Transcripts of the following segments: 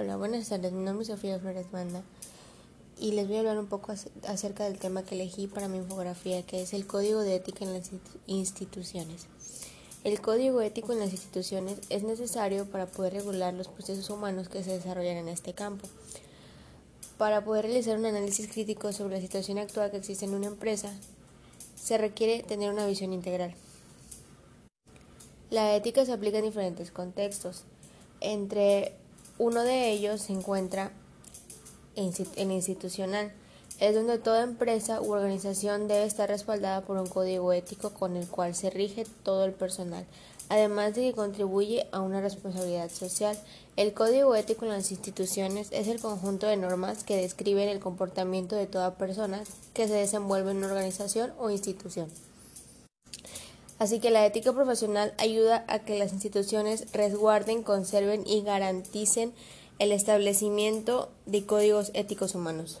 Hola, buenas tardes. Mi nombre es Sofía Flores Banda y les voy a hablar un poco acerca del tema que elegí para mi infografía, que es el Código de Ética en las instituciones. El Código Ético en las instituciones es necesario para poder regular los procesos humanos que se desarrollan en este campo. Para poder realizar un análisis crítico sobre la situación actual que existe en una empresa, se requiere tener una visión integral. La ética se aplica en diferentes contextos. Entre uno de ellos se encuentra en institucional. Es donde toda empresa u organización debe estar respaldada por un código ético con el cual se rige todo el personal, además de que contribuye a una responsabilidad social. El código ético en las instituciones es el conjunto de normas que describen el comportamiento de toda persona que se desenvuelve en una organización o institución. Así que la ética profesional ayuda a que las instituciones resguarden, conserven y garanticen el establecimiento de códigos éticos humanos.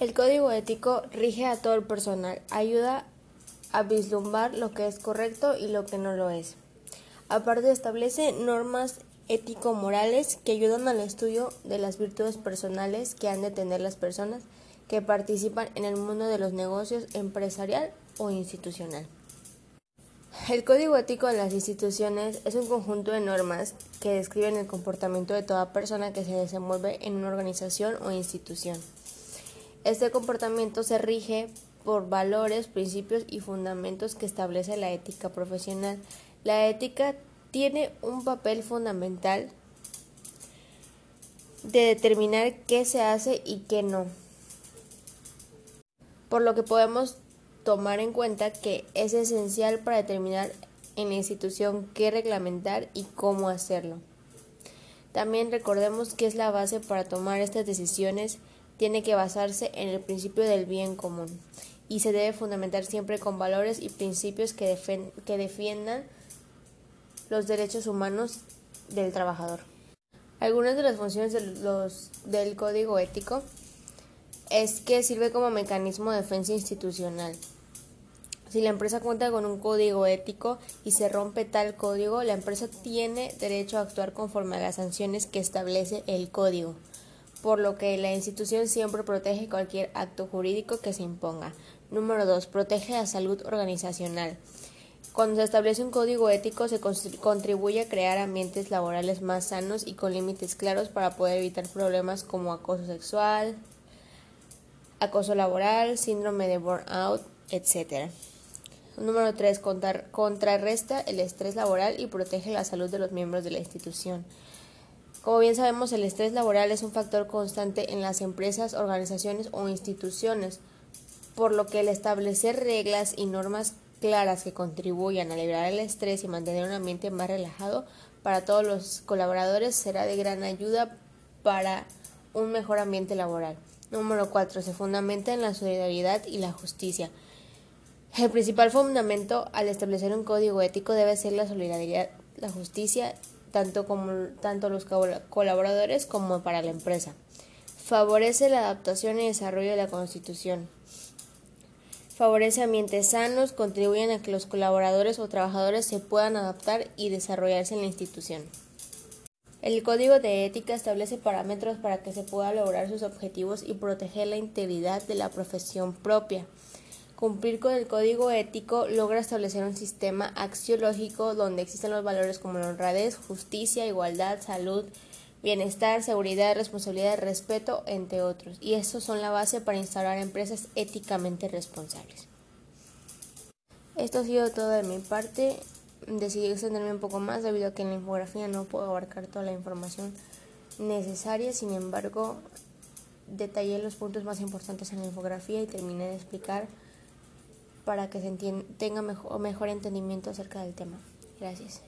El código ético rige a todo el personal, ayuda a vislumbrar lo que es correcto y lo que no lo es. Aparte establece normas ético-morales que ayudan al estudio de las virtudes personales que han de tener las personas que participan en el mundo de los negocios empresarial o institucional. El código ético de las instituciones es un conjunto de normas que describen el comportamiento de toda persona que se desenvuelve en una organización o institución. Este comportamiento se rige por valores, principios y fundamentos que establece la ética profesional. La ética tiene un papel fundamental de determinar qué se hace y qué no. Por lo que podemos tomar en cuenta que es esencial para determinar en la institución qué reglamentar y cómo hacerlo. También recordemos que es la base para tomar estas decisiones tiene que basarse en el principio del bien común y se debe fundamentar siempre con valores y principios que, defiendan los derechos humanos del trabajador. Algunas de las funciones del código ético es que sirve como mecanismo de defensa institucional. Si la empresa cuenta con un código ético y se rompe tal código, la empresa tiene derecho a actuar conforme a las sanciones que establece el código, por lo que la institución siempre protege cualquier acto jurídico que se imponga. Número 2. Protege la salud organizacional. Cuando se establece un código ético se contribuye a crear ambientes laborales más sanos y con límites claros para poder evitar problemas como acoso sexual, acoso laboral, síndrome de burnout, etc. Número 3. contrarresta el estrés laboral y protege la salud de los miembros de la institución. Como bien sabemos, el estrés laboral es un factor constante en las empresas, organizaciones o instituciones, por lo que el establecer reglas y normas claras que contribuyan a liberar el estrés y mantener un ambiente más relajado para todos los colaboradores será de gran ayuda para un mejor ambiente laboral. Número 4. Se fundamenta en la solidaridad y la justicia. El principal fundamento al establecer un código ético debe ser la solidaridad, la justicia, tanto como tanto los colaboradores como para la empresa. Favorece la adaptación y desarrollo de la Constitución. Favorece ambientes sanos, contribuyen a que los colaboradores o trabajadores se puedan adaptar y desarrollarse en la institución. El Código de Ética establece parámetros para que se pueda lograr sus objetivos y proteger la integridad de la profesión propia. Cumplir con el código ético logra establecer un sistema axiológico donde existen los valores como la honradez, justicia, igualdad, salud, bienestar, seguridad, responsabilidad, respeto, entre otros. Y estos son la base para instaurar empresas éticamente responsables. Esto ha sido todo de mi parte. Decidí extenderme un poco más debido a que en la infografía no puedo abarcar toda la información necesaria. Sin embargo, detallé los puntos más importantes en la infografía y terminé de explicar para que se tenga mejor, mejor entendimiento acerca del tema. Gracias.